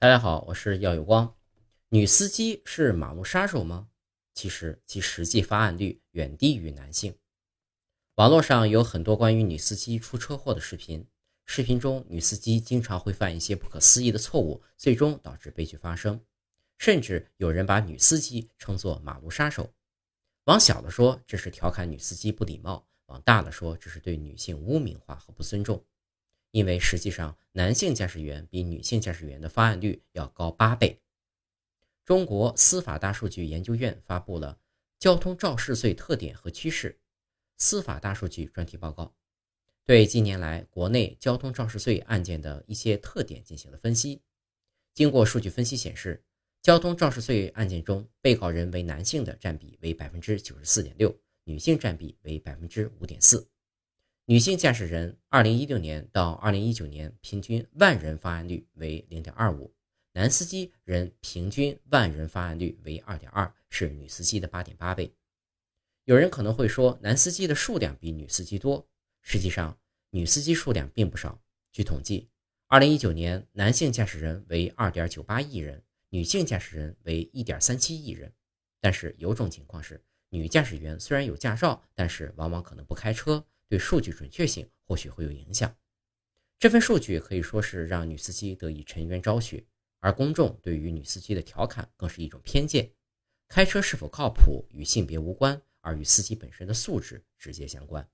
大家好，我是耀有光。女司机是马路杀手吗？其实其实际发案率远低于男性。网络上有很多关于女司机出车祸的视频，视频中女司机经常会犯一些不可思议的错误，最终导致悲剧发生。甚至有人把女司机称作马路杀手。往小了说，这是调侃女司机不礼貌；往大了说，这是对女性污名化和不尊重。因为实际上，男性驾驶员比女性驾驶员的发案率要高八倍。中国司法大数据研究院发布了《交通肇事罪特点和趋势：司法大数据专题报告》，对近年来国内交通肇事罪案件的一些特点进行了分析。经过数据分析显示，交通肇事罪案件中，被告人为男性的占比为百分之九十四点六，女性占比为百分之五点四。女性驾驶人，二零一六年到二零一九年平均万人发案率为零点二五，男司机人平均万人发案率为二点二，是女司机的八点八倍。有人可能会说，男司机的数量比女司机多，实际上女司机数量并不少。据统计，二零一九年男性驾驶人为二点九八亿人，女性驾驶人为一点三七亿人。但是有种情况是，女驾驶员虽然有驾照，但是往往可能不开车。对数据准确性或许会有影响。这份数据可以说是让女司机得以沉冤昭雪，而公众对于女司机的调侃更是一种偏见。开车是否靠谱与性别无关，而与司机本身的素质直接相关。